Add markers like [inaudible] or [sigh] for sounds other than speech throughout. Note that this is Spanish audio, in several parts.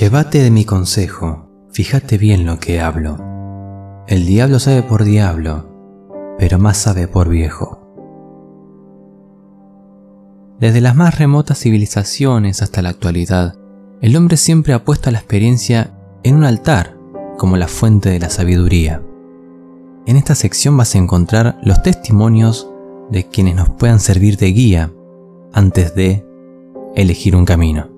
Llévate de mi consejo, fíjate bien lo que hablo. El diablo sabe por diablo, pero más sabe por viejo. Desde las más remotas civilizaciones hasta la actualidad, el hombre siempre ha puesto la experiencia en un altar como la fuente de la sabiduría. En esta sección vas a encontrar los testimonios de quienes nos puedan servir de guía antes de elegir un camino.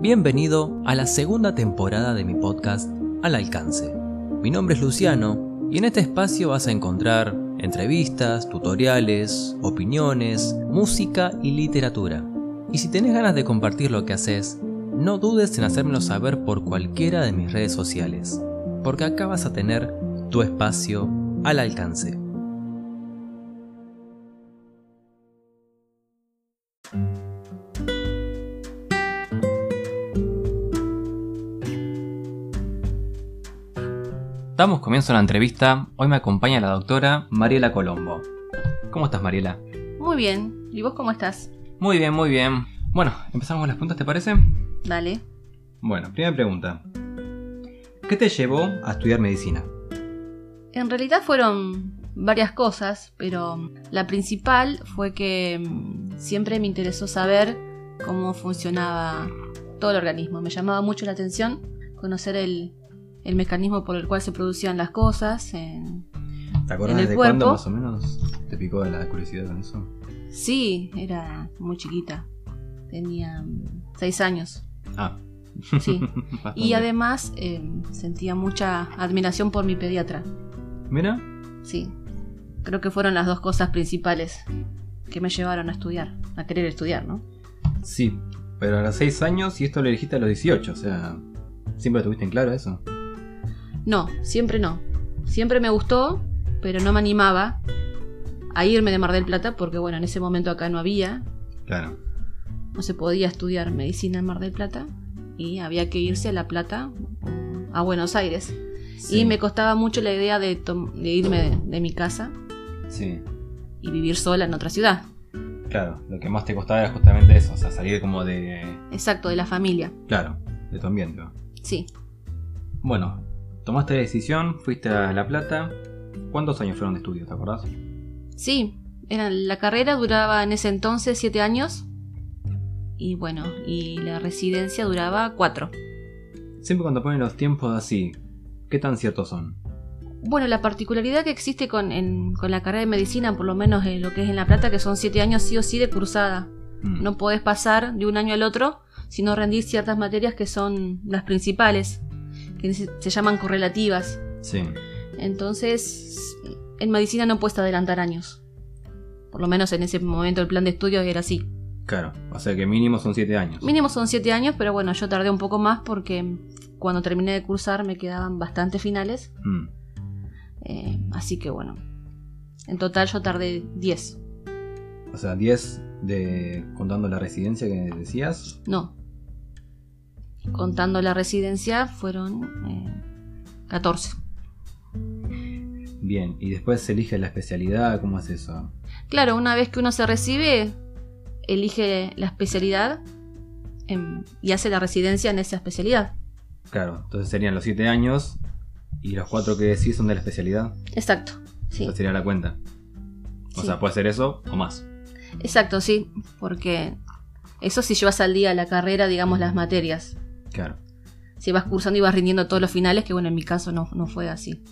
Bienvenido a la segunda temporada de mi podcast Al Alcance. Mi nombre es Luciano y en este espacio vas a encontrar entrevistas, tutoriales, opiniones, música y literatura. Y si tenés ganas de compartir lo que haces, no dudes en hacérmelo saber por cualquiera de mis redes sociales, porque acá vas a tener tu espacio al alcance. Damos comienzo a la entrevista. Hoy me acompaña la doctora Mariela Colombo. ¿Cómo estás, Mariela? Muy bien. ¿Y vos cómo estás? Muy bien, muy bien. Bueno, empezamos con las preguntas, ¿te parece? Dale. Bueno, primera pregunta. ¿Qué te llevó a estudiar medicina? En realidad fueron varias cosas, pero la principal fue que mm, siempre me interesó saber cómo funcionaba todo el organismo. Me llamaba mucho la atención conocer el, el mecanismo por el cual se producían las cosas en, ¿Te acuerdas de cuándo más o menos te picó la curiosidad con eso? Sí, era muy chiquita. Tenía seis años. Ah. Sí. [laughs] y además eh, sentía mucha admiración por mi pediatra. ¿Mira? Sí. Creo que fueron las dos cosas principales que me llevaron a estudiar, a querer estudiar, ¿no? Sí, pero a los seis años y esto lo elegiste a los 18, o sea, ¿siempre tuviste en claro eso? No, siempre no. Siempre me gustó, pero no me animaba a irme de Mar del Plata porque, bueno, en ese momento acá no había. Claro. No se podía estudiar medicina en Mar del Plata y había que irse a La Plata a Buenos Aires. Y me costaba mucho la idea de, irme de, mi casa sí. y vivir sola en otra ciudad. Claro, lo que más te costaba era justamente eso, o sea, salir como de... Exacto, de la familia. Claro, de tu ambiente. Sí. Bueno, Tomaste la decisión, fuiste a La Plata. ¿Cuántos años fueron de estudio, te acordás? Sí, era, la carrera duraba en ese entonces siete años. Y bueno, y la residencia duraba cuatro. Siempre cuando ponen los tiempos así, ¿qué tan ciertos son? Bueno, la particularidad que existe con, la carrera de medicina, por lo menos en lo que es en La Plata, que son siete años sí o sí de cursada. Mm. No podés pasar de un año al otro si no rendís ciertas materias que son las principales que se llaman correlativas. Sí. Entonces, en medicina no puedes adelantar años. Por lo menos en ese momento el plan de estudios era así. Claro, o sea que mínimo son siete años. Mínimo son siete años, pero bueno, yo tardé un poco más porque cuando terminé de cursar me quedaban bastantes finales. Mm. Eh, así que bueno, en total yo tardé diez. O sea, diez de contando la residencia que decías. No, Contando la residencia fueron 14. Eh, Bien, y después se elige la especialidad, ¿cómo es eso? Claro, una vez que uno se recibe, elige la especialidad y hace la residencia en esa especialidad. Claro, entonces serían los 7 años y los 4 que decís son de la especialidad. Exacto, sí. Esa sería la cuenta. O sea, puede ser eso o más. Exacto, sí, porque eso si llevas al día la carrera, digamos, las materias. Claro. Si vas cursando y vas rindiendo todos los finales, que bueno, en mi caso no, no fue así.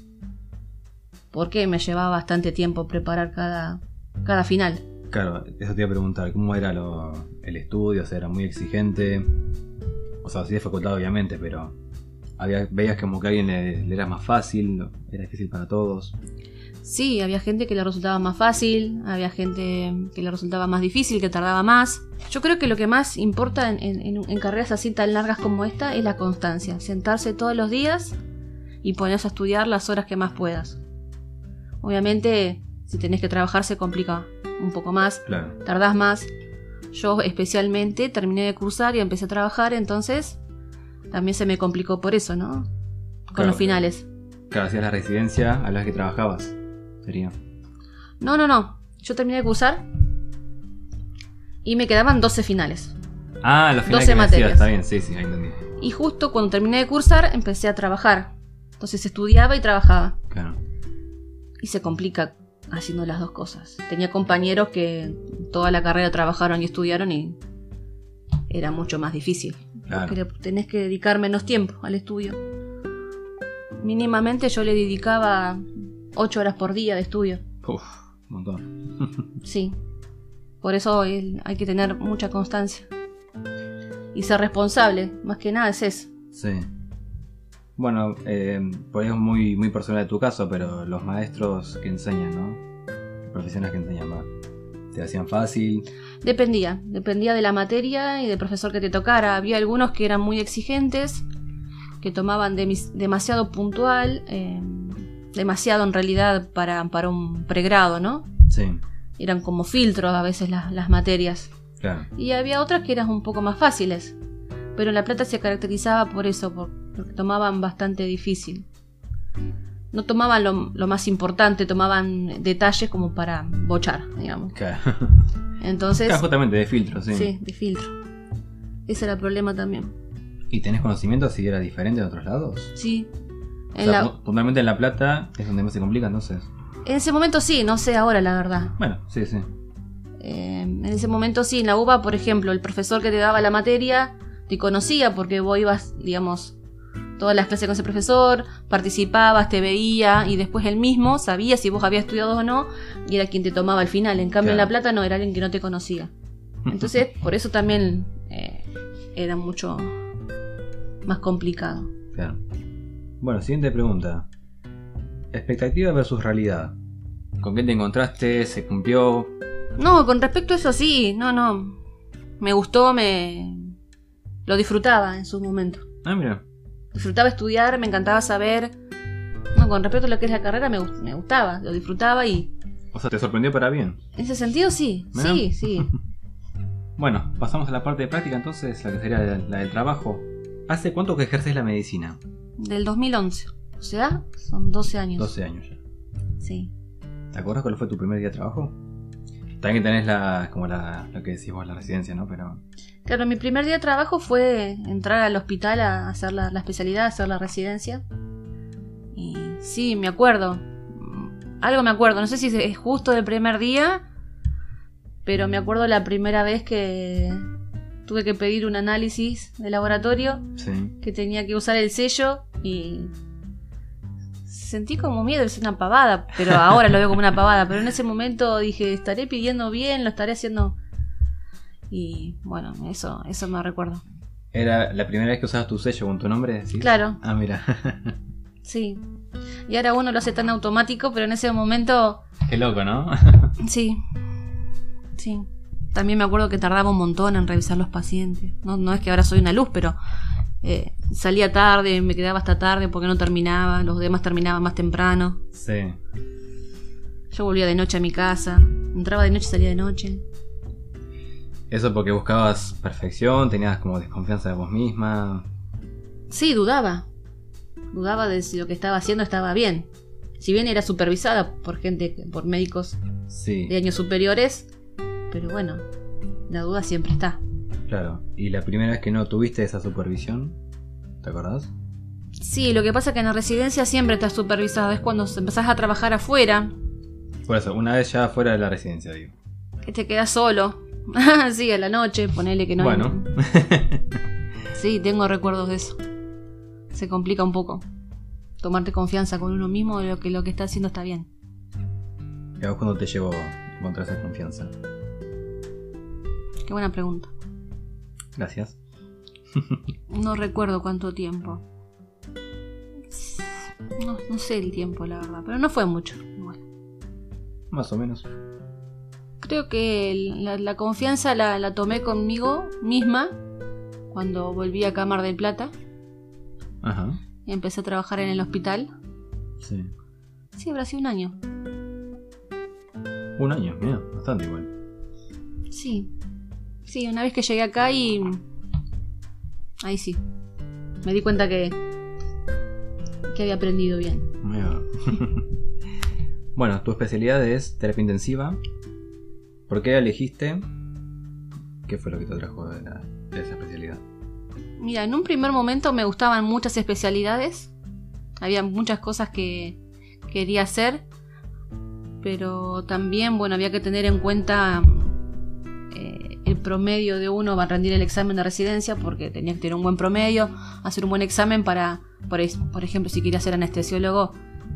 Porque me llevaba bastante tiempo preparar cada, cada final. Claro, eso te iba a preguntar, ¿cómo era el estudio? O sea, era muy exigente. O sea, sí de facultad obviamente, pero había, veías como que a alguien le era más fácil, era difícil para todos. Sí, había gente que le resultaba más fácil, había gente que le resultaba más difícil, que tardaba más. Yo creo que lo que más importa en, carreras así tan largas como esta es la constancia. Sentarse todos los días y ponerse a estudiar las horas que más puedas. Obviamente, si tenés que trabajar se complica un poco más, tardás más. Yo especialmente terminé de cursar y empecé a trabajar, entonces también se me complicó por eso, ¿no? Con los finales. Claro, hacías la residencia a las que trabajabas. No, no, no. Yo terminé de cursar y me quedaban 12 finales. Ah, los finales 12 que está bien, sí, sí, ahí entendí. Y justo cuando terminé de cursar empecé a trabajar. Entonces estudiaba y trabajaba. Claro. Y se complica haciendo las dos cosas. Tenía compañeros que toda la carrera trabajaron y estudiaron y era mucho más difícil. Claro. Porque tenés que dedicar menos tiempo al estudio. Mínimamente yo le dedicaba 8 horas por día de estudio. Uf, un montón. [laughs] Sí. Por eso hay que tener mucha constancia. Y ser responsable, más que nada es eso. Sí. Bueno, eh, por ahí es muy, muy personal de tu caso, pero los maestros que enseñan, ¿no? Profesionales que enseñan, ¿va? ¿Te hacían fácil? Dependía, dependía de la materia y del profesor que te tocara. Había algunos que eran muy exigentes, que tomaban demasiado puntual, eh, demasiado en realidad para, para un pregrado, ¿no? Sí, Eran como filtros a veces las, las materias. claro. Y había otras que eran un poco más fáciles. Pero La Plata se caracterizaba por eso, por- porque tomaban bastante difícil. No tomaban lo, lo más importante, tomaban detalles como para bochar, digamos. Claro. [laughs] Entonces, Claro, justamente de filtro, sí. sí, de filtro. Ese era el problema también. ¿Y tenés conocimiento si era diferente en otros lados? Sí. O En, sea, la- puntualmente en La Plata es donde más se complica, entonces. en ese momento sí, no sé ahora la verdad. Bueno, sí, sí. Eh, en ese momento sí, en la UBA, por ejemplo, el profesor que te daba la materia te conocía porque vos ibas, digamos, todas las clases con ese profesor, participabas, te veía y después él mismo sabía si vos habías estudiado o no y era quien te tomaba al final. En cambio, en. La Plata no, era alguien que no te conocía. [laughs] Entonces, por eso también eh, era mucho más complicado. Claro. Bueno, siguiente pregunta. Expectativa versus realidad. ¿Con qué te encontraste? ¿Se cumplió? No, con respecto a eso sí, no, no. Me gustó, me... Lo disfrutaba en su momento. Ah, mira. Disfrutaba estudiar, me encantaba saber. No, con respecto a lo que es la carrera me, gust- me gustaba, lo disfrutaba y... O sea, ¿te sorprendió para bien? En ese sentido sí, sí, sí. [laughs] Bueno, pasamos a la parte de práctica entonces, la que sería la, la del trabajo. ¿Hace cuánto que ejerces la medicina? Del 2011. O sea, son 12 años. 12 años ya. Sí. ¿Te acuerdas cuál fue tu primer día de trabajo? También que tenés la, como la, lo que decís vos, la residencia, ¿no? Pero... Claro, mi primer día de trabajo fue entrar al hospital a hacer la, la especialidad, a hacer la residencia. Y sí, me acuerdo. Algo me acuerdo, no sé si es justo del primer día, pero me acuerdo la primera vez que tuve que pedir un análisis de laboratorio, Sí. que tenía que usar el sello y sentí como miedo, es una pavada, pero ahora lo veo como una pavada, pero en ese momento dije, estaré pidiendo bien, lo estaré haciendo... Y bueno, eso, eso me recuerdo. ¿Era la primera vez que usabas tu sello con tu nombre? decís? Claro. Ah, mira. [laughs] Sí. Y ahora uno lo hace tan automático, pero en ese momento, Qué loco, ¿no? sí. Sí. También me acuerdo que tardaba un montón en revisar los pacientes. No, no es que ahora soy una luz, pero eh, salía tarde, me quedaba hasta tarde porque no terminaba, los demás terminaban más temprano. sí. Yo volvía de noche a mi casa, entraba de noche y salía de noche. Eso porque buscabas perfección, tenías como desconfianza de vos misma. Sí, dudaba. Dudaba de si lo que estaba haciendo estaba bien. Si bien era supervisada por gente, por médicos Sí, de años superiores, pero bueno, la duda siempre está. claro. ¿Y la primera vez que no tuviste esa supervisión? ¿Te acordás? Sí, lo que pasa es que en la residencia siempre estás supervisado, es cuando empezás a trabajar afuera, Por eso, una vez ya fuera de la residencia, digo. que te quedas solo. [laughs] sí, a la noche, ponele que no. hay- Bueno. [laughs] Sí, tengo recuerdos de eso. Se complica un poco. Tomarte confianza con uno mismo de lo que lo que está haciendo está bien. ¿Y a vos cuando te llevó a encontrar esa confianza? Qué buena pregunta. Gracias. No recuerdo cuánto tiempo. No, no sé el tiempo, la verdad, pero no fue mucho. igual. Más o menos. Creo que la, la confianza la, la tomé conmigo misma cuando volví acá a Mar del Plata Ajá. y empecé a trabajar en el hospital. Sí. Sí, habrá sido un año. Un año, mira, bastante igual. Sí. Sí, una vez que llegué acá y... Ahí sí. Me di cuenta que... que había aprendido bien. [laughs] Bueno, tu especialidad es terapia intensiva. ¿Por qué la elegiste? ¿Qué fue lo que te atrajo de, la- de esa especialidad? Mira, en un primer momento me gustaban muchas especialidades. Había muchas cosas que quería hacer. Pero también, bueno, había que tener en cuenta el promedio de uno va a rendir el examen de residencia porque tenía que tener un buen promedio, hacer un buen examen para, por, ejemplo, si quería ser anestesiólogo,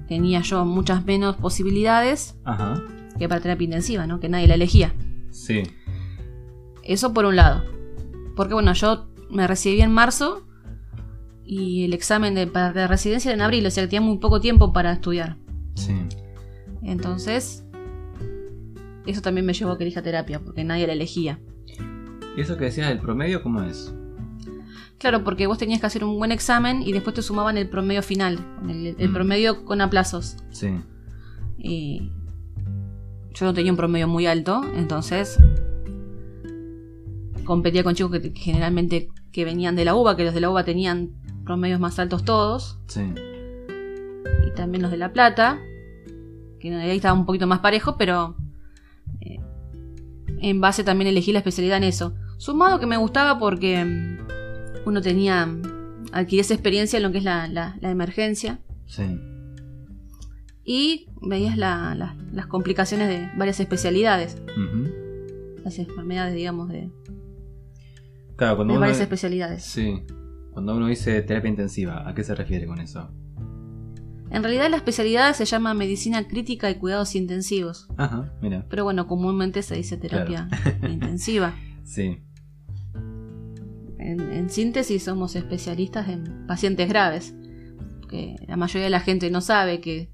tenía yo muchas menos posibilidades Ajá. que para terapia intensiva, ¿no? Que nadie la elegía. Sí. Eso por un lado. Porque bueno, yo me recibí en marzo y el examen de, de residencia era en abril, o sea que tenía muy poco tiempo para estudiar. Sí. Entonces, eso también me llevó a que elija terapia, porque nadie la elegía. ¿Y eso que decías del promedio, cómo es? Claro, porque vos tenías que hacer un buen examen y después te sumaban el promedio final, el, el Mm. promedio con aplazos. Sí. Y yo no tenía un promedio muy alto, entonces competía con chicos que, generalmente que venían de la UBA, que los de la UBA tenían promedios más altos todos, Sí. y también los de La Plata, que ahí estaba un poquito más parejo, pero en base también elegí la especialidad en eso. Sumado que me gustaba porque mm, uno tenía, adquirí esa experiencia en lo que es la, la- la emergencia Sí. y veías la- la- las complicaciones de varias especialidades, las enfermedades, digamos, de, Claro, cuando de uno... varias especialidades. Sí. Cuando uno dice terapia intensiva, ¿a qué se refiere con eso? En realidad la especialidad se llama medicina crítica y cuidados intensivos, Ajá, mira. pero bueno, comúnmente se dice terapia [laughs] [laughs] intensiva. Sí. En, en síntesis, somos especialistas en pacientes graves. Que la mayoría de la gente no sabe que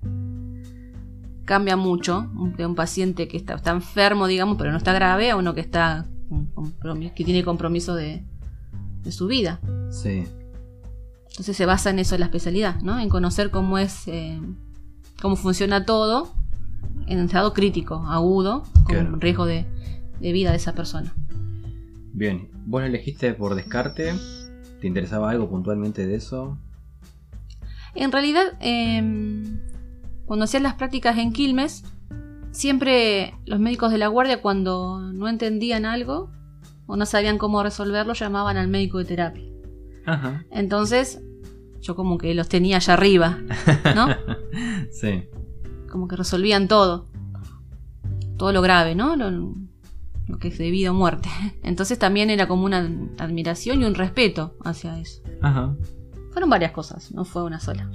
cambia mucho de un paciente que está, está enfermo, digamos, pero no está grave, a uno que está que tiene compromiso de, de su vida. Sí. Entonces se basa en eso la especialidad, ¿no? En conocer cómo es, eh, cómo funciona todo en estado crítico, agudo, con Claro. riesgo de, de vida de esa persona. Bien. ¿Vos elegiste por descarte? ¿Te interesaba algo puntualmente de eso? En realidad, eh, cuando hacían las prácticas en Quilmes, siempre los médicos de la guardia, cuando no entendían algo o no sabían cómo resolverlo, llamaban al médico de terapia. Ajá. Entonces, yo como que los tenía allá arriba, ¿no? [laughs] Sí. como que resolvían todo. Todo lo grave, ¿no? Lo, lo que es de vida o muerte. [laughs] Entonces también era como una admiración y un respeto hacia eso. Ajá. Fueron varias cosas, no fue una sola.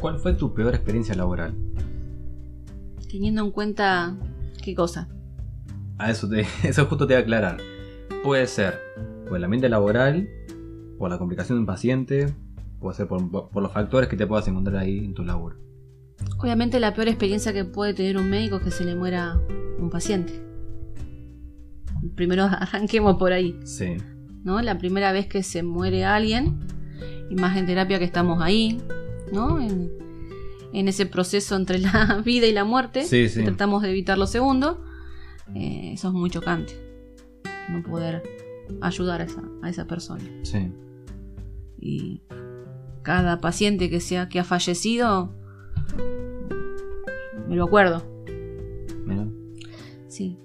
¿Cuál fue tu peor experiencia laboral? Teniendo en cuenta qué cosa. A eso, te, [laughs] eso justo te voy a aclarar. Puede ser por el ambiente laboral, por la complicación de un paciente, puede ser por, por los factores que te puedas encontrar ahí en tu laburo. Obviamente la peor experiencia que puede tener un médico es que se le muera un paciente. Primero [laughs] arranquemos por ahí, Sí. ¿no? La primera vez que se muere alguien, y más en terapia que estamos ahí, ¿no? En, en ese proceso entre la [laughs] vida y la muerte, Sí, sí. tratamos de evitar lo segundo, eh, eso es muy chocante. No poder ayudar a esa, a esa persona. Sí. Y cada paciente que, sea, que ha fallecido, me lo acuerdo. Mira. Sí.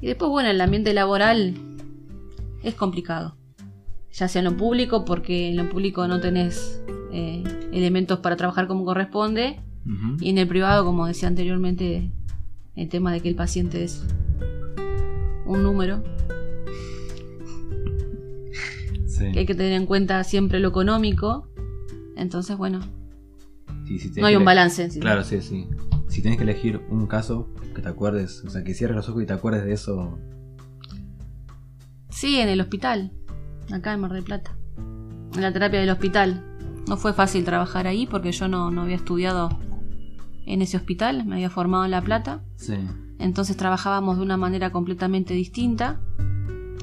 Y después, bueno, el ambiente laboral es complicado. Ya sea en lo público, porque en lo público no tenés eh, elementos para trabajar como corresponde. Y en el privado, como decía anteriormente, el tema de que el paciente es un número, Sí. que hay que tener en cuenta siempre lo económico. Entonces, bueno, Sí, no hay un balance. en sí. Claro, sí, sí. Si tienes que elegir un caso que te acuerdes, o sea, que cierres los ojos y te acuerdes de eso. Sí, en el hospital, acá en Mar del Plata. En la terapia del hospital. No fue fácil trabajar ahí porque yo no, no había estudiado en ese hospital, me había formado en La Plata. Sí. Entonces trabajábamos de una manera completamente distinta.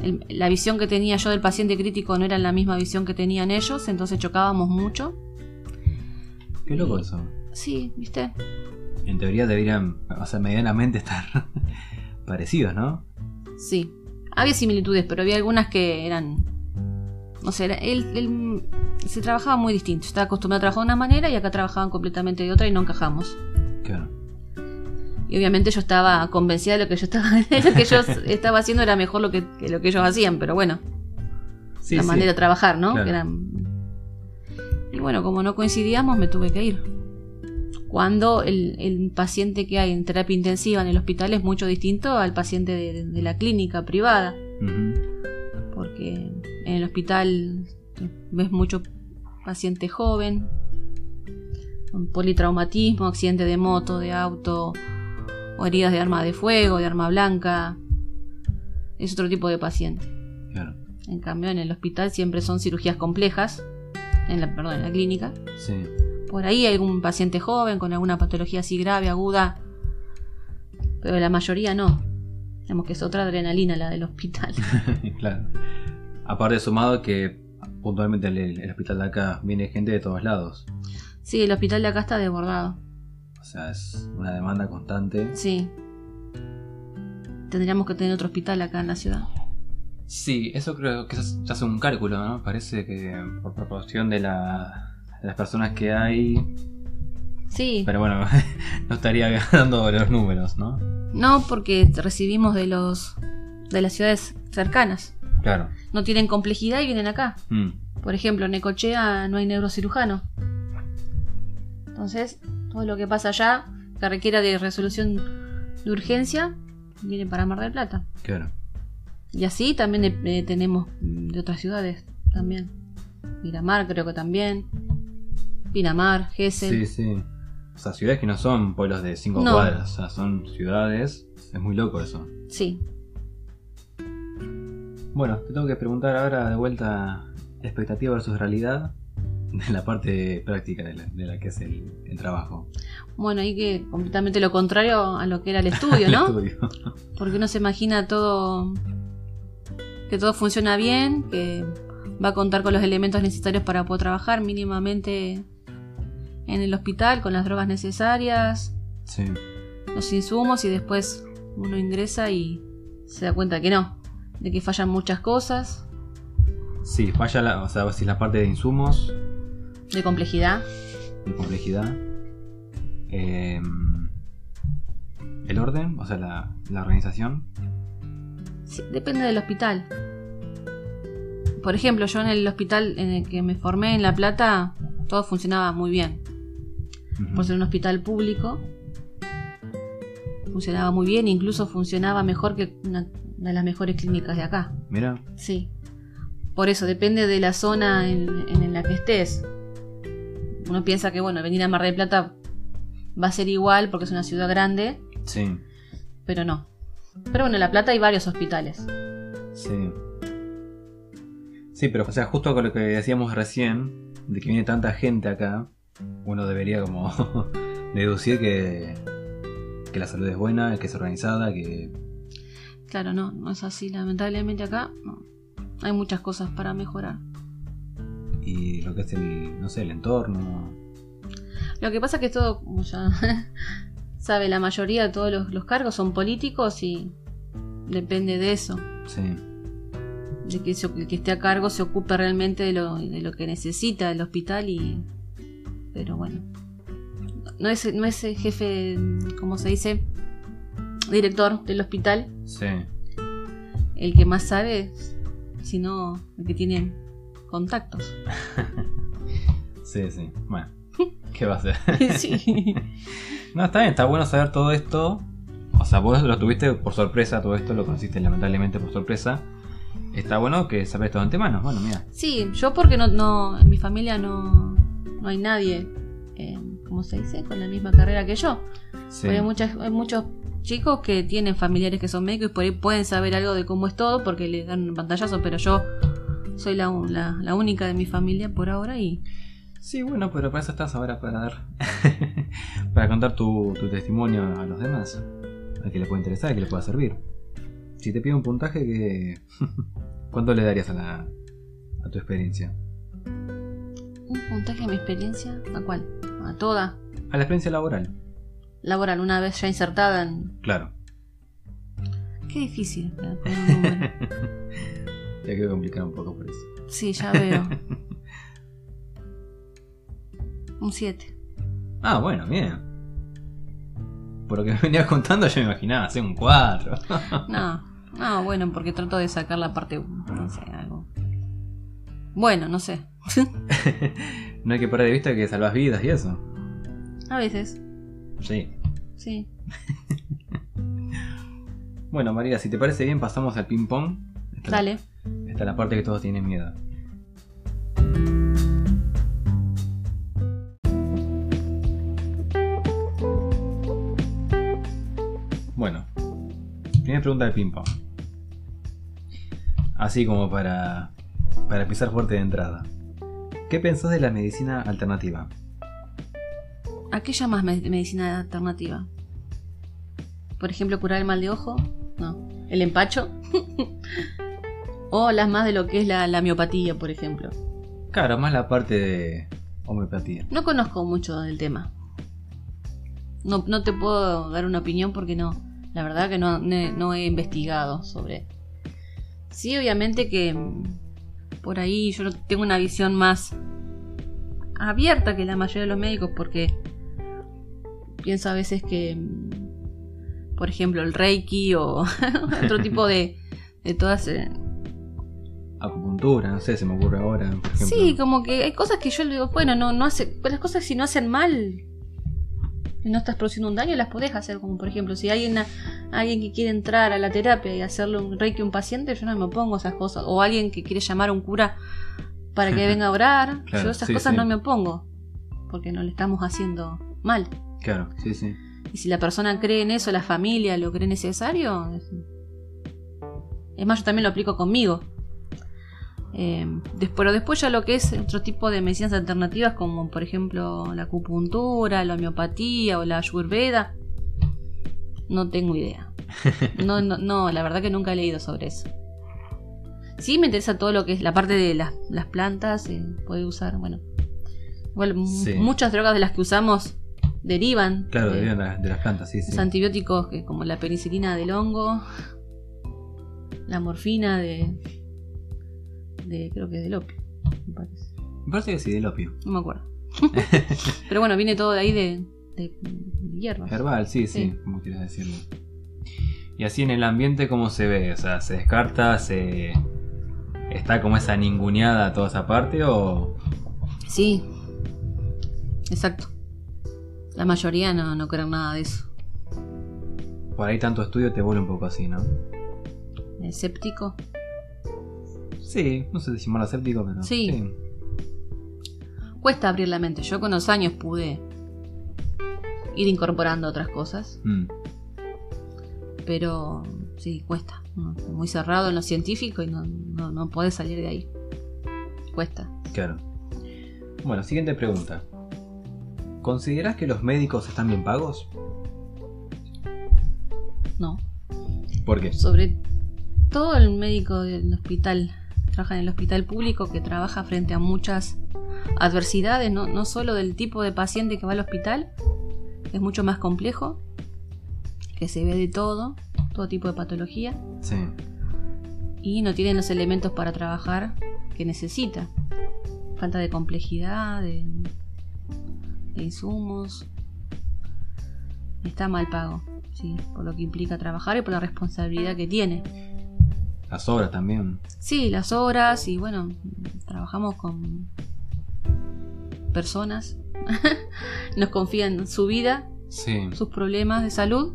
El- la visión que tenía yo del paciente crítico no era la misma visión que tenían ellos, entonces chocábamos mucho. Qué loco eso. Sí, ¿viste? En teoría deberían, o sea, medianamente estar [laughs] parecidos, ¿no? Sí. Había similitudes, pero había algunas que eran. No sé, era- el, el- se trabajaba muy distinto. Estaba acostumbrado a trabajar de una manera y acá trabajaban completamente de otra y no encajamos. Claro. Y obviamente yo estaba convencida de lo que yo estaba, [laughs] de lo que yo [laughs] estaba haciendo era mejor lo que, que lo que ellos hacían, pero bueno, Sí, la sí. manera de trabajar, ¿no? Claro. Que eran- Y bueno, como no coincidíamos, me tuve que ir. Cuando el, el paciente que hay en terapia intensiva en el hospital es mucho distinto al paciente de, de la clínica privada, porque en el hospital ves mucho paciente joven, con politraumatismo, accidente de moto, de auto, o heridas de arma de fuego, de arma blanca. Es otro tipo de paciente. Claro. En cambio, en el hospital siempre son cirugías complejas, en la, perdón, en la clínica. Sí. Por ahí hay algún paciente joven con alguna patología así grave, aguda, pero la mayoría no. Digamos que es otra adrenalina la del hospital. [laughs] claro. Aparte sumado que puntualmente el, el hospital de acá viene gente de todos lados. Sí, el hospital de acá está desbordado. O sea, es una demanda constante. Sí. Tendríamos que tener otro hospital acá en la ciudad. Sí, eso creo que se se hace un cálculo, ¿no? Parece que por proporción de, la, de las personas que hay. Sí. Pero bueno, [laughs] no estaría [laughs] dando los números, ¿no? No, porque recibimos de los de las ciudades cercanas. Claro. No tienen complejidad y vienen acá. Mm. Por ejemplo, en Necochea no hay neurocirujano. Entonces, todo lo que pasa allá que requiera de resolución de urgencia viene para Mar del Plata. Claro. Y así también eh, eh, tenemos de otras ciudades también. Miramar creo que también. Pinamar, Sí, Gesell. sí. O sea, ciudades que no son pueblos de cinco No. cuadras, o sea, son ciudades. Es muy loco eso. Sí. Bueno, te tengo que preguntar ahora de vuelta expectativa versus realidad de la parte práctica de la, de la que es el, el trabajo. Bueno, ahí que completamente lo contrario a lo que era el estudio, ¿no? [laughs] Estudio. Porque uno se imagina todo. que todo funciona bien, que va a contar con los elementos necesarios para poder trabajar mínimamente en el hospital, con las drogas necesarias, sí. los insumos, y después uno ingresa y se da cuenta que no, de que fallan muchas cosas, Sí, falla la, o sea, si la parte de insumos, de complejidad. de complejidad. eh, el orden, o sea, la, la organización. Sí, depende del hospital. Por ejemplo, yo en el hospital en el que me formé en La Plata, todo funcionaba muy bien. Por ser un hospital público. Funcionaba muy bien, incluso funcionaba mejor que una de las mejores clínicas de acá. Mira, Sí. Por eso, depende de la zona en, en la que estés. Uno piensa que, bueno, venir a Mar del Plata va a ser igual porque es una ciudad grande, sí, pero no. Pero bueno, en La Plata hay varios hospitales. sí. Sí, pero, o sea, justo con lo que decíamos recién, de que viene tanta gente acá, uno debería como [laughs] deducir que, que la salud es buena, que es organizada, que... Claro, no, no es así. Lamentablemente acá no. hay muchas cosas para mejorar. Y lo que es el, no sé, el entorno. Lo que pasa es que todo, como ya [laughs] sabe, la mayoría de todos los, los cargos son políticos y depende de eso, Sí, de que el que esté a cargo se ocupe realmente de lo, de lo que necesita el hospital y... Pero bueno, no es, no es el jefe, como se dice, director del hospital. Sí. el que más sabe, sino el que tiene contactos. [laughs] Sí, sí. Bueno, [laughs] ¿qué va a hacer? sí. [laughs] No, está bien, está bueno saber todo esto. O sea, vos lo tuviste por sorpresa, todo esto lo conociste lamentablemente por sorpresa. Está bueno que saber esto de antemano. Bueno, mira. Sí, yo porque no, no en mi familia no, no hay nadie, eh, ¿cómo se dice? Con la misma carrera que yo. Sí. Porque hay, muchas, hay muchos chicos que tienen familiares que son médicos y por ahí pueden saber algo de cómo es todo porque les dan un pantallazo, pero yo soy la, la, la única de mi familia por ahora y Sí, bueno, pero para eso estás ahora para dar. [laughs] para contar tu, tu testimonio a los demás. A que le pueda interesar, a que le pueda servir. Si te pido un puntaje, que [laughs] ¿cuánto le darías a, la, a tu experiencia? un puntaje de mi experiencia, ¿a cuál? A toda. A la experiencia laboral. Laboral, una vez ya insertada en... Claro. Qué difícil para [laughs] poner un número. Te quiero complicar un poco por eso. Sí, ya veo. [laughs] Un 7. Ah, bueno, bien. Por lo que [laughs] me venías contando, yo me imaginaba hacer un 4. [laughs] No, no, bueno, porque trato de sacar la parte. No sé, algo. Bueno, no sé. no hay que perder de vista que salvas vidas y eso. A veces, Sí. sí. Bueno, María, si te parece bien, pasamos al ping-pong. Esta, Dale. Esta es la parte que todos tienen miedo. Bueno, primera pregunta del ping-pong. Así como para, para empezar fuerte de entrada. ¿Qué pensás de la medicina alternativa? ¿A qué llamas me- medicina alternativa? Por ejemplo, curar el mal de ojo. No. ¿El empacho? [laughs] o las más de lo que es la, la miopatía, por ejemplo. Claro, más la parte de homeopatía. No conozco mucho del tema. No, no te puedo dar una opinión porque no. La verdad que no, ne- no he investigado sobre. Sí, obviamente que mm, por ahí yo tengo una visión más abierta que la mayoría de los médicos porque pienso a veces que, mm, por ejemplo, el reiki o [laughs] otro tipo de, de todas... no sé, se me ocurre ahora, por ejemplo. Sí, como que hay cosas que yo le digo, bueno, no, no hace, pues las cosas si no hacen mal y no estás produciendo un daño, las podés hacer, como por ejemplo, si hay una, alguien que quiere entrar a la terapia y hacerle un reiki a un paciente, yo no me opongo a esas cosas, o alguien que quiere llamar a un cura para que [laughs] venga a orar, Claro, yo esas sí, cosas sí. no me opongo, porque no le estamos haciendo mal. Claro, sí, sí. Y si la persona cree en eso, la familia lo cree necesario, es, es más, yo también lo aplico conmigo. Eh, des- pero después ya lo que es otro tipo de medicinas alternativas, como por ejemplo la acupuntura, la homeopatía o la ayurveda, no tengo idea. [laughs] No, no, no, la verdad que nunca he leído sobre eso. Sí me interesa todo lo que es la parte de las, las plantas, eh, puede usar, bueno. Igual, Sí. muchas drogas de las que usamos derivan Claro, de- de, la- de las plantas, sí, sí. los antibióticos que, como la penicilina del hongo, la morfina de, de creo que del opio, me parece. Me parece que sí, del opio. No me acuerdo. [laughs] Pero bueno, viene todo de ahí de, de, de hierbas. Herbal, sí, sí, Sí. como quieras decirlo. Y así en el ambiente, ¿cómo se ve? O sea, ¿se descarta? ¿Se... ¿Está como esa ninguneada toda esa parte? ¿O Sí, exacto. La mayoría no, no creen nada de eso. por ahí tanto estudio te vuelve un poco así, no? Escéptico. Sí, no sé si llamarlo escéptico, pero. Sí. Cuesta abrir la mente. Yo con los años pude ir incorporando otras cosas. Mm, pero sí, cuesta. Muy cerrado en lo científico y no, no, no podés salir de ahí. Cuesta. claro. Bueno, siguiente pregunta. ¿Considerás que los médicos están bien pagos? No. ¿Por qué? Sobre todo el médico del hospital, trabaja en el hospital público que trabaja frente a muchas adversidades, no, no solo del tipo de paciente que va al hospital, es mucho más complejo, que se ve de todo, todo tipo de patología, Sí. y no tienen los elementos para trabajar que necesita. Falta de complejidad, de, de insumos. Está mal pago, sí, por lo que implica trabajar y por la responsabilidad que tiene. Las obras también. Sí, las horas y bueno, trabajamos con personas. [laughs] Nos confían su vida, Sí. sus problemas de salud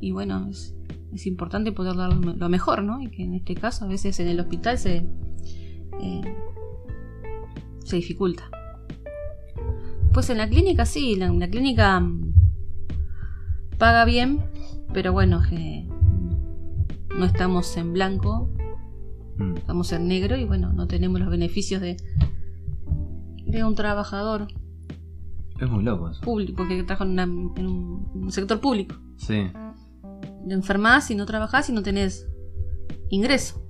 y bueno, es, es importante poder dar lo me- lo mejor, ¿no? Y que en este caso a veces en el hospital se, eh, se dificulta. Pues en la clínica sí, la, la clínica mm, paga bien, pero bueno, que no estamos en blanco, Mm, estamos en negro y bueno, no tenemos los beneficios de, de un trabajador Es muy loco eso. público, porque trabaja en, un sector público. Sí. Te enfermas y no trabajás y no tenés ingreso.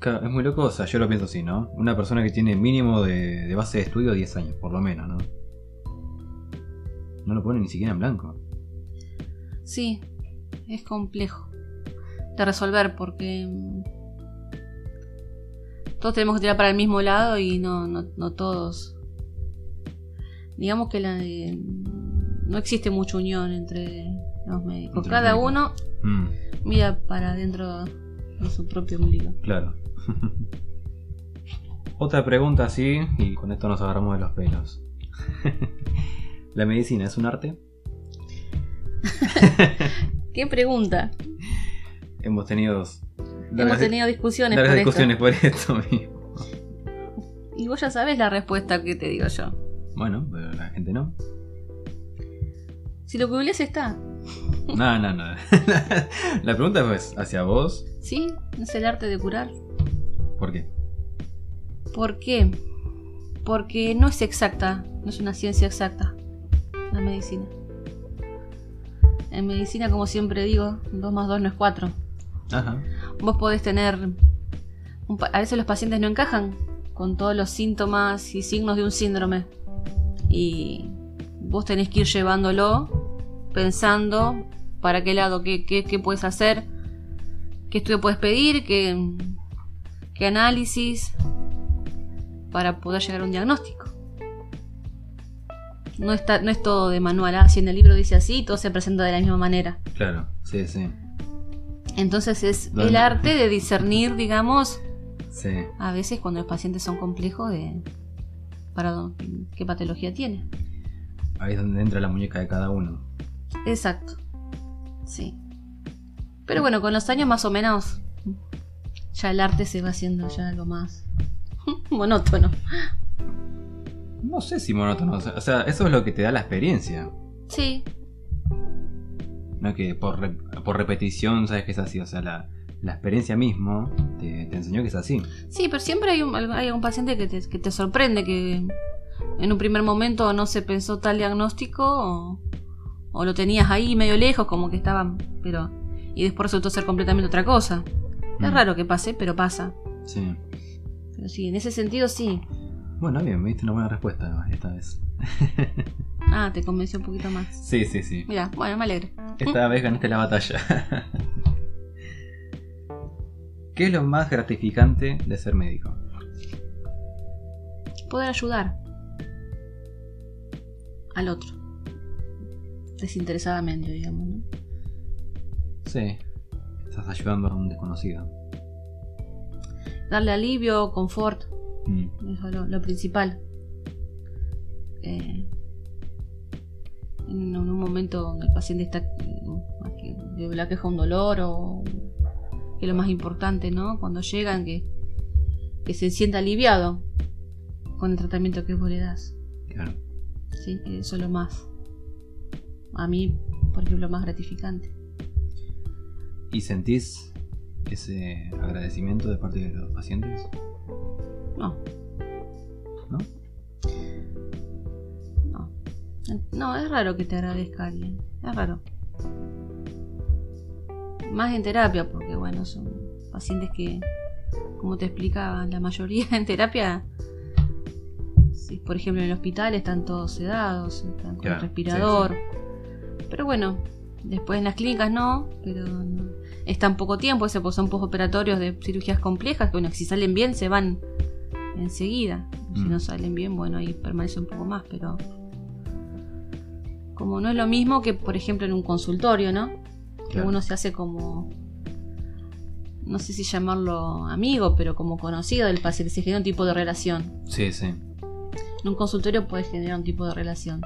Claro, es muy loco, o sea, yo lo pienso así, ¿no? Una persona que tiene mínimo de, de base de estudio 10 años, por lo menos, ¿no? No lo pone ni siquiera en blanco. Sí, es complejo de resolver porque mm, todos tenemos que tirar para el mismo lado y no, no, no todos digamos que la, eh, no existe mucha unión entre los médicos. Entre los Cada médicos. uno Mm, mira para adentro de su propio ombligo. claro. [laughs] Otra pregunta así, y con esto nos agarramos de los pelos. [laughs] ¿La medicina es un arte? [laughs] ¿Qué pregunta? Hemos tenido Hemos largas- tenido discusiones por discusiones por esto mismo. esto. Y vos ya sabes la respuesta que te digo yo. Bueno, pero la gente no. Si lo googleas está. No, no, no. [laughs] la pregunta es hacia vos. ¿Sí? Es el arte de curar. ¿Por qué? ¿Por qué? Porque no es exacta, no es una ciencia exacta la medicina. En medicina, como siempre digo, 2 más 2 no es 4. Ajá. Vos podés tener... un a veces los pacientes no encajan con todos los síntomas y signos de un síndrome. Y vos tenés que ir llevándolo, pensando para qué lado, qué, qué, qué puedes hacer, qué estudio puedes pedir, qué, qué análisis, para poder llegar a un diagnóstico. No, está, no es todo de manual, ah, si en el libro dice así, todo se presenta de la misma manera. Claro, sí, sí. Entonces es el arte de discernir, digamos, Sí. a veces cuando los pacientes son complejos de para dó- qué patología tiene. Ahí es donde entra la muñeca de cada uno. Exacto. Sí. Pero bueno, con los años más o menos ya el arte se va haciendo ya algo más [laughs] monótono. No sé si monótono. O sea, eso es lo que te da la experiencia. Sí, No que por, re- por repetición sabes que es así. O sea, la, la experiencia mismo te, te enseñó que es así. sí, pero siempre hay un, hay un paciente que te, que te sorprende que en un primer momento no se pensó tal diagnóstico o, o lo tenías ahí medio lejos como que estaban, pero y después resultó ser completamente otra cosa. Es Mm. raro que pase, pero pasa. Sí. Pero sí, en ese sentido sí. Bueno, bien, me diste una buena respuesta esta vez. [laughs] Ah, te convenció un poquito más. Sí, sí, sí. Mira, bueno, me alegro. Esta vez ganaste la batalla. [laughs] ¿Qué es lo más gratificante de ser médico? Poder ayudar al otro. Desinteresadamente, digamos, ¿no? Sí. Estás ayudando a un desconocido. Darle alivio, confort, Mm, eso es lo, lo principal. Eh, en un momento donde el paciente está que de la queja un dolor o que es lo más importante, ¿no? Cuando llegan que, que se sienta aliviado con el tratamiento que vos le das. Claro. Sí, eso es lo más. A mí, por ejemplo, más gratificante. ¿Y sentís ese agradecimiento de parte de los pacientes? No, ¿No? no. No, es raro que te agradezca alguien. Es raro. Más en terapia, porque bueno, son pacientes que, como te explicaba, la mayoría [laughs] en terapia, si por ejemplo en el hospital están todos sedados, están con Claro, respirador. Pero bueno, después en las clínicas no, pero no. están poco tiempo, ese pues son postoperatorios de cirugías complejas, que bueno, si salen bien se van enseguida. Si Mm. no salen bien, bueno, ahí permanece un poco más, pero como no es lo mismo que por ejemplo en un consultorio, ¿no? Que Claro. uno se hace como no sé si llamarlo amigo, pero como conocido del paciente, se genera un tipo de relación. Sí, sí. En un consultorio puedes generar un tipo de relación.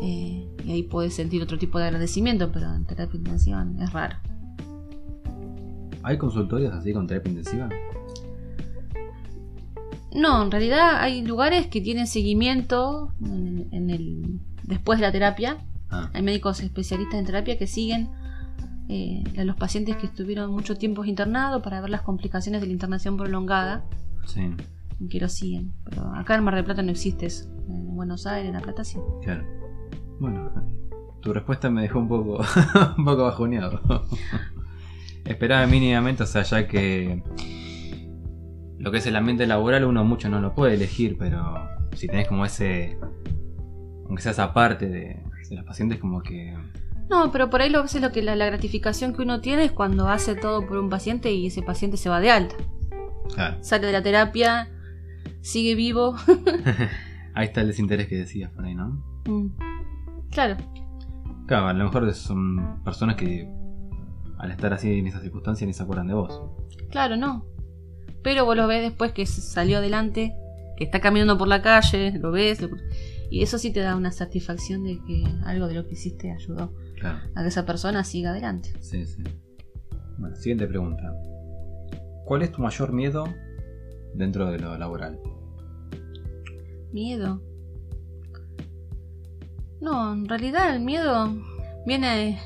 Eh, y ahí puedes sentir otro tipo de agradecimiento, pero en terapia intensiva es raro. ¿Hay consultorios así con terapia intensiva? No, en realidad hay lugares que tienen seguimiento en, en el, después de la terapia. Ah, Hay médicos especialistas en terapia que siguen eh, a los pacientes que estuvieron mucho tiempo internados para ver las complicaciones de la internación prolongada sí, y que lo siguen. Pero acá en Mar del Plata no existe eso. En Buenos Aires, en La Plata sí. claro. Bueno, tu respuesta me dejó un poco, [laughs] un poco bajoneado. [laughs] Esperaba mínimamente, o sea, ya que lo que es el ambiente laboral uno mucho no lo puede elegir, pero si tenés como ese, aunque sea esa parte de, de los pacientes como que... No, pero por ahí lo, veces lo que la, la gratificación que uno tiene es cuando hace todo por un paciente y ese paciente se va de alta. Claro. Sale de la terapia, sigue vivo [laughs] Ahí está el desinterés que decías por ahí, ¿no? Mm. Claro, Claro, a lo mejor son personas que al estar así en esas circunstancias ni se acuerdan de vos. claro, no. Pero vos lo ves después que salió adelante, que está caminando por la calle, lo ves, lo- y eso sí te da una satisfacción de que algo de lo que hiciste ayudó Claro, a que esa persona siga adelante. sí, sí. Bueno, siguiente pregunta. ¿Cuál es tu mayor miedo dentro de lo laboral? Miedo. No, en realidad el miedo viene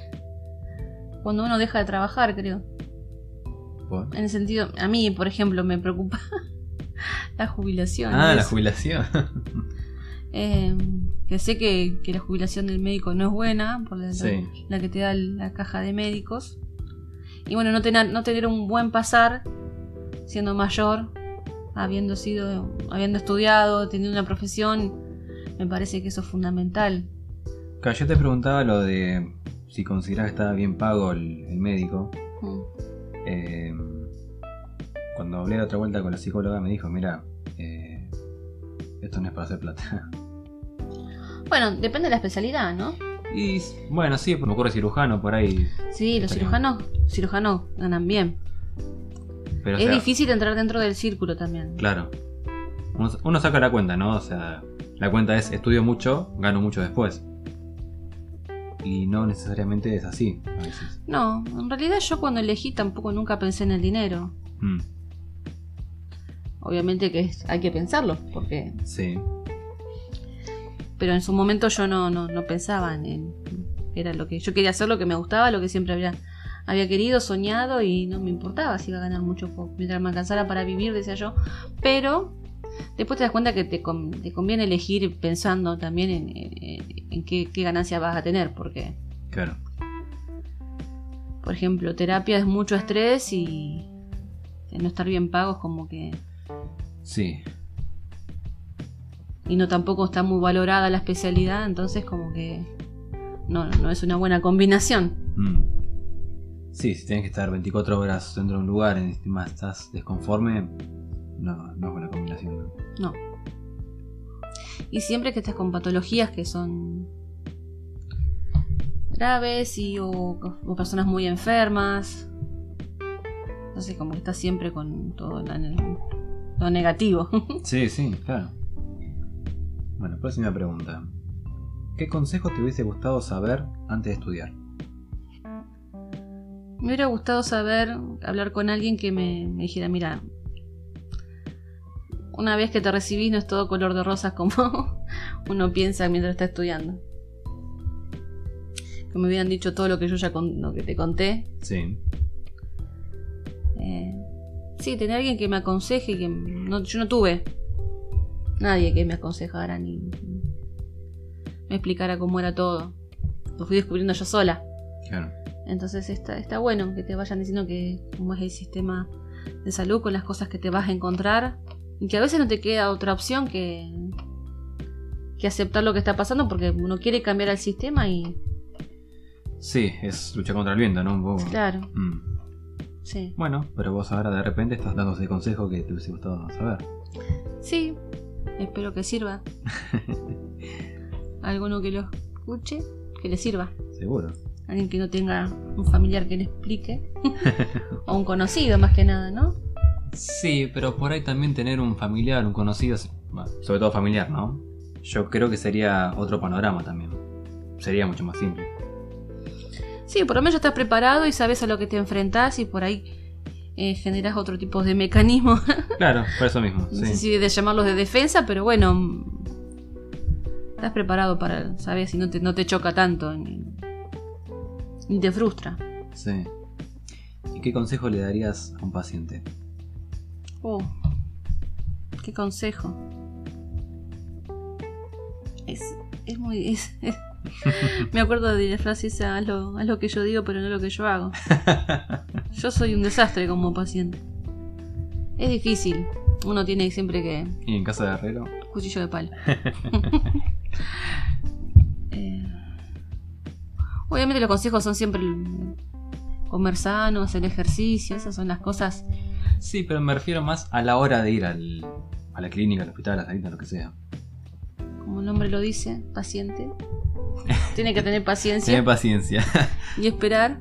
cuando uno deja de trabajar, creo. ¿Por? En el sentido, a mí, por ejemplo, me preocupa [laughs] la jubilación. Ah, la jubilación. [laughs] Eh, que sé que, que la jubilación del médico no es buena, por la, Sí. la que te da la caja de médicos. Y bueno, no tener, no tener un buen pasar siendo mayor, habiendo sido, habiendo estudiado, teniendo una profesión, me parece que eso es fundamental. Claro, yo te preguntaba lo de si considerás que estaba bien pago el, el médico. Mm. Eh, cuando hablé la otra vuelta con la psicóloga me dijo, mira, eh, esto no es para hacer plata. [laughs] Bueno, depende de la especialidad, ¿no? y bueno, sí, me ocurre cirujano por ahí. Sí, los cirujanos, cirujanos ganan bien. Pero, o es sea, difícil entrar dentro del círculo también. Claro. Uno, uno saca la cuenta, ¿no? O sea, la cuenta es estudio mucho, gano mucho después. Y no necesariamente es así a veces. No, en realidad yo cuando elegí tampoco nunca pensé en el dinero. Mm, Obviamente que es- hay que pensarlo, porque sí, pero en su momento yo no, no, no pensaba en, en- era lo que yo quería hacer lo que me gustaba, lo que siempre había había querido, soñado y no me importaba si iba a ganar mucho poco, mientras me alcanzara para vivir, decía yo, pero después te das cuenta que te, te conviene elegir pensando también en, en- en qué, qué ganancia vas a tener, porque claro. por ejemplo, terapia es mucho estrés y no estar bien pago es como que Sí, y no tampoco está muy valorada la especialidad, entonces como que no, no es una buena combinación. Mm. Sí, si tienes que estar 24 horas dentro de un lugar y encima estás desconforme, no, no es buena combinación. ¿no? No. Y siempre que estás con patologías que son graves y o, o personas muy enfermas. Entonces como que estás siempre con todo lo negativo. [laughs] Sí, sí, claro. Bueno, próxima pregunta. ¿Qué consejo te hubiese gustado saber antes de estudiar? Me hubiera gustado saber, hablar con alguien que me, me dijera, mira, una vez que te recibís no es todo color de rosas como [laughs] uno piensa mientras está estudiando. Que me hubieran dicho todo lo que yo ya con, lo que te conté. Sí, Eh, sí, tener alguien que me aconseje, que no, yo no tuve nadie que me aconsejara ni me explicara cómo era todo. Lo fui descubriendo yo sola. claro. Entonces está, está bueno que te vayan diciendo que cómo es el sistema de salud con las cosas que te vas a encontrar y que a veces no te queda otra opción que, que aceptar lo que está pasando porque uno quiere cambiar el sistema y Sí, es lucha contra el viento, ¿no? Un poco. claro, Mm. sí. Bueno, pero vos ahora de repente estás dando ese consejo que te hubiese gustado saber. Sí, espero que sirva. [laughs] Alguno que lo escuche, que le sirva. Seguro. Alguien que no tenga un familiar que le explique. [laughs] o un conocido más que nada, ¿no? Sí, pero por ahí también tener un familiar, un conocido, bueno, sobre todo familiar, ¿no? Yo creo que sería otro panorama también. Sería mucho más simple. Sí, por lo menos ya estás preparado y sabes a lo que te enfrentás y por ahí eh, generas otro tipo de mecanismo. [laughs] Claro, por eso mismo. no sé Sí. si de llamarlos de defensa, pero bueno. Estás preparado para, sabes, si no te, no te choca tanto ni, ni te frustra. sí. ¿Y qué consejo le darías a un paciente? Oh, qué consejo. Es, es muy. es- [laughs] es- Me acuerdo de la frase esa: haz lo, haz lo que yo digo, pero no lo que yo hago. [laughs] Yo soy un desastre como paciente. Es difícil. Uno tiene siempre que. y en casa de Herrero. Cuchillo de palo. [laughs] Eh, obviamente los consejos son siempre comer sano, hacer ejercicio, esas son las cosas. Sí, pero me refiero más a la hora de ir al, a la clínica, al hospital, a la salita, lo que sea. como el nombre lo dice, paciente. Tiene que tener paciencia Tener paciencia. y esperar.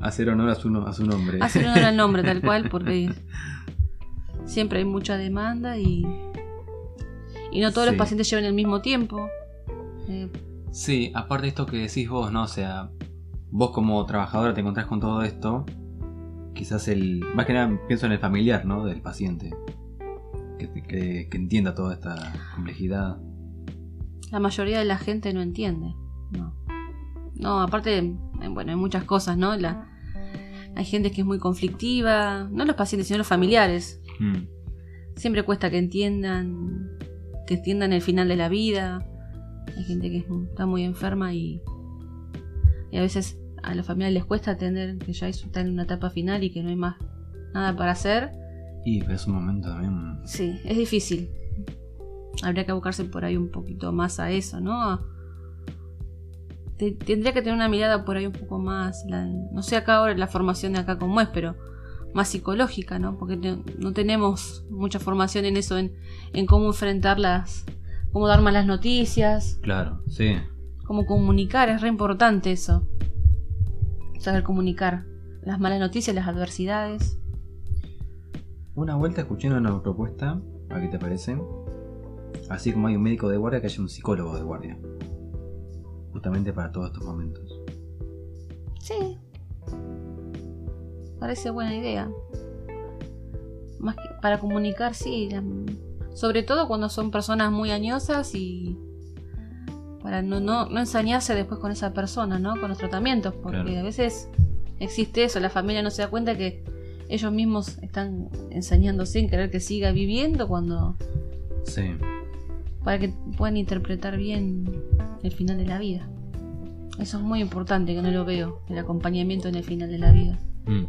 Hacer honor a su, no- a su nombre. Hacer honor al nombre tal cual, [laughs] porque siempre hay mucha demanda y, y no todos Sí. los pacientes llevan el mismo tiempo. Eh, Sí, aparte de esto que decís vos, ¿no? O sea, vos como trabajadora te encontrás con todo esto. Quizás el. Más que nada pienso en el familiar, ¿no? Del paciente. Que, que- que entienda toda esta complejidad. la mayoría de la gente no entiende. No. No, aparte, eh, bueno, hay muchas cosas, ¿no? La, hay gente que es muy conflictiva, no los pacientes, sino los familiares. Mm, Siempre cuesta que entiendan, que entiendan el final de la vida. Hay gente que es- está muy enferma y, y a veces a los familiares les cuesta entender que ya está en una etapa final y que no hay más nada para hacer. Y es un momento también. Sí, es difícil. Habría que buscarse por ahí un poquito más a eso, ¿no? A- te- tendría que tener una mirada por ahí un poco más, la- no sé acá ahora la formación de acá cómo es, pero más psicológica, ¿no? Porque no tenemos mucha formación en eso, en, en cómo enfrentar las, cómo dar malas noticias, Claro, sí. cómo comunicar, es re importante eso. Saber comunicar las malas noticias, las adversidades. Una vuelta escuché una propuesta, ¿a qué te parece? Así como hay un médico de guardia, que haya un psicólogo de guardia. Justamente para todos estos momentos. Sí. Parece buena idea. Más que para comunicar, sí. sobre todo cuando son personas muy añosas y para no, no, no ensañarse después con esa persona, ¿no? Con los tratamientos. Porque Claro. a veces existe eso, la familia no se da cuenta que ellos mismos están ensañándose sin querer que siga viviendo cuando. Sí. para que puedan interpretar bien el final de la vida. Eso es muy importante que no lo veo, el acompañamiento en el final de la vida. Mm,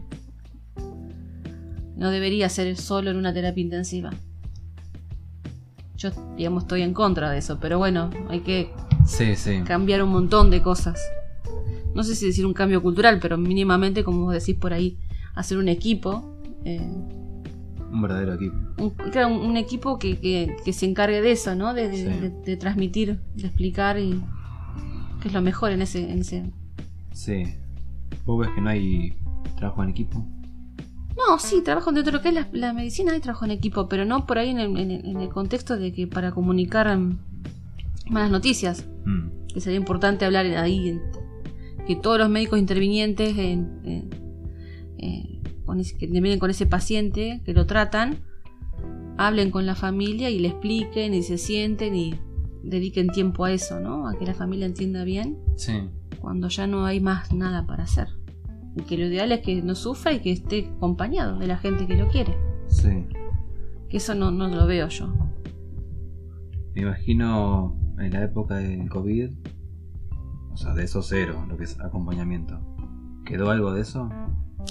No debería ser solo en una terapia intensiva. Yo, digamos, estoy en contra de eso, pero bueno, hay que Sí, sí. cambiar un montón de cosas. No sé si decir un cambio cultural, pero mínimamente, como vos decís por ahí, hacer un equipo. eh, Un verdadero equipo. un, claro, un- un equipo que, que- que se encargue de eso, ¿no? De, de- Sí. de- de transmitir, de explicar y que es lo mejor en ese, en ese. Sí. ¿Vos ves que no hay trabajo en equipo? No, sí, trabajo dentro de lo que es la, la medicina, hay trabajo en equipo, pero no por ahí en el, en el- en el contexto de que para comunicar malas noticias, Mm, que sería importante hablar ahí, que todos los médicos intervinientes en- en- con ese- que intervienen con ese paciente, que lo tratan, hablen con la familia y le expliquen y se sienten y dediquen tiempo a eso, ¿no? A que la familia entienda bien Sí. cuando ya no hay más nada para hacer. Y que lo ideal es que no sufra y que esté acompañado de la gente que lo quiere. Sí. Que eso no, no lo veo yo. Me imagino en la época del COVID. O sea, de eso cero, lo que es acompañamiento. ¿Quedó algo de eso?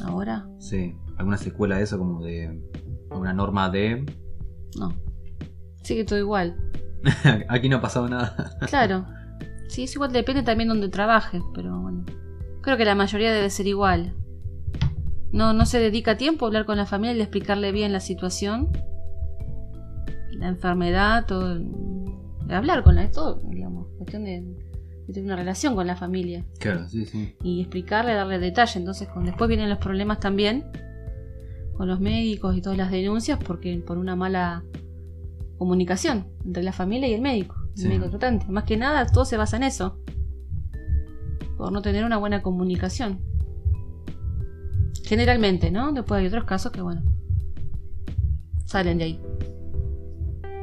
Ahora, Sí. ¿Alguna secuela de eso como de una norma de... no. Sigue todo igual. [laughs] Aquí no ha pasado nada. [laughs] Claro. Sí, es igual, depende también donde trabajes, pero bueno. Creo que la mayoría debe ser igual. No, no se dedica tiempo a hablar con la familia y explicarle bien la situación, la enfermedad, todo. De hablar con la, todo, digamos, cuestión de, de tener una relación con la familia Claro, sí, sí. y explicarle, darle detalle. Entonces, con, después vienen los problemas también con los médicos y todas las denuncias porque por una mala comunicación entre la familia y el médico, el Sí. médico tratante. Más que nada, todo se basa en eso. Por no tener una buena comunicación. Generalmente, ¿no? Después hay otros casos que, bueno, salen de ahí.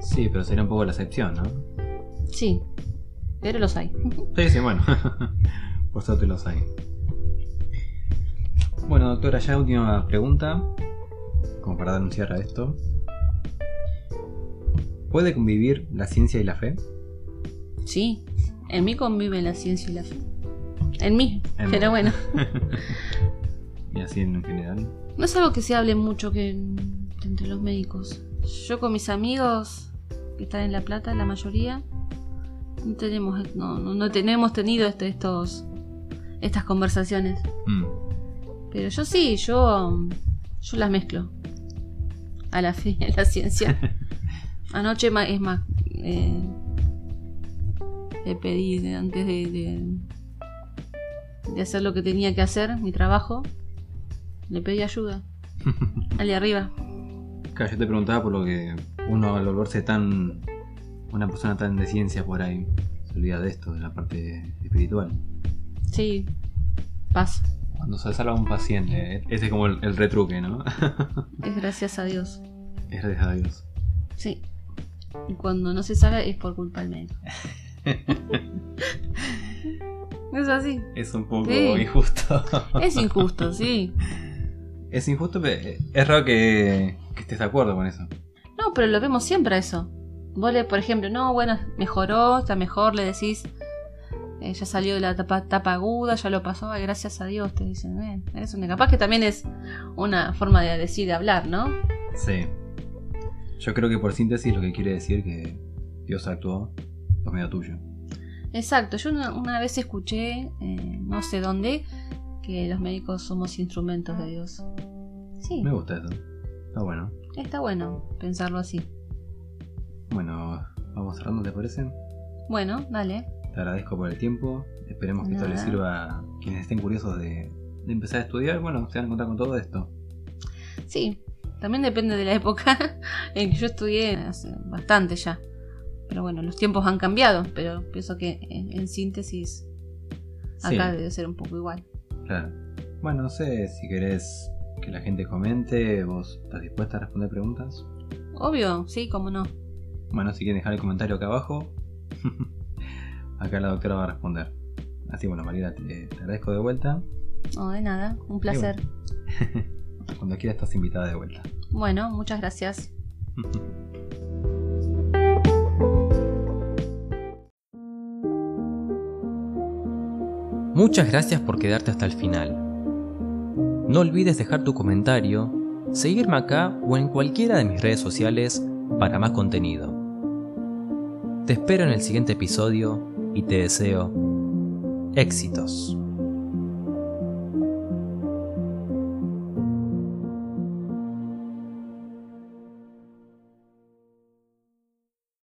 Sí, pero sería un poco la excepción, ¿no? Sí, pero los hay. Sí, sí, bueno. [laughs] Por suerte los hay. Bueno, doctora, ya última pregunta. Como para dar un cierre a esto. ¿Puede convivir la ciencia y la fe? Sí, en mí convive la ciencia y la fe. En mí, En pero bueno. [laughs] Y así en general. No es algo que se hable mucho que entre los médicos. Yo con mis amigos que están en La Plata, la mayoría, no tenemos, no, no, no tenemos tenido este- estos, estas conversaciones. Mm, Pero yo sí, yo, yo las mezclo. A la fe a la ciencia. [laughs] Anoche es más, eh, le pedí antes de, de, de hacer lo que tenía que hacer, mi trabajo, le pedí ayuda. [laughs] Al de arriba. Claro, yo te preguntaba por lo que uno al volverse tan. Una persona tan de ciencia por ahí, se olvida de esto, de la parte espiritual. Sí, pasa. Cuando se salva un paciente, ese es como el, el retruque, ¿no? Es gracias a Dios. [laughs] es gracias a Dios. Sí. Y cuando no se salva es por culpa del médico. [laughs] es así. Es un poco Sí. injusto. Es injusto, sí. Es injusto, pero es raro que, que estés de acuerdo con eso. No, pero lo vemos siempre a eso. Vos le, por ejemplo, no, bueno, mejoró, está mejor, le decís, eh, ya salió de la tapa, tapa aguda, ya lo pasó, ay, gracias a Dios, te dicen, eh, es una, capaz que también es una forma de decir, de hablar, ¿no? Sí. Yo creo que por síntesis lo que quiere decir que Dios actuó por medio tuyo. Exacto, yo una, una vez escuché, eh, no sé dónde, que los médicos somos instrumentos de Dios. Sí, Me gusta eso. Está bueno. está bueno pensarlo así. Bueno, vamos cerrando, ¿te parece? Bueno, dale. Te agradezco por el tiempo. Esperemos que esto les sirva a quienes estén curiosos de, de empezar a estudiar. Bueno, se van a encontrar con todo esto. Sí, también depende de la época [laughs] en que yo estudié hace bastante ya. Pero bueno, los tiempos han cambiado, pero pienso que en, en síntesis acá Sí. debe ser un poco igual. Claro. Bueno, no sé si querés que la gente comente. ¿Vos estás dispuesta a responder preguntas? Obvio, sí, cómo no. Bueno, si quieren dejar el comentario acá abajo, [laughs] acá la doctora va a responder. Así bueno, Mariela, te, te agradezco de vuelta. No, de nada, un placer. [laughs] Cuando quieras estás invitada de vuelta. Bueno, muchas gracias. [laughs] Muchas gracias por quedarte hasta el final. No olvides dejar tu comentario, seguirme acá o en cualquiera de mis redes sociales para más contenido. Te espero en el siguiente episodio y te deseo éxitos.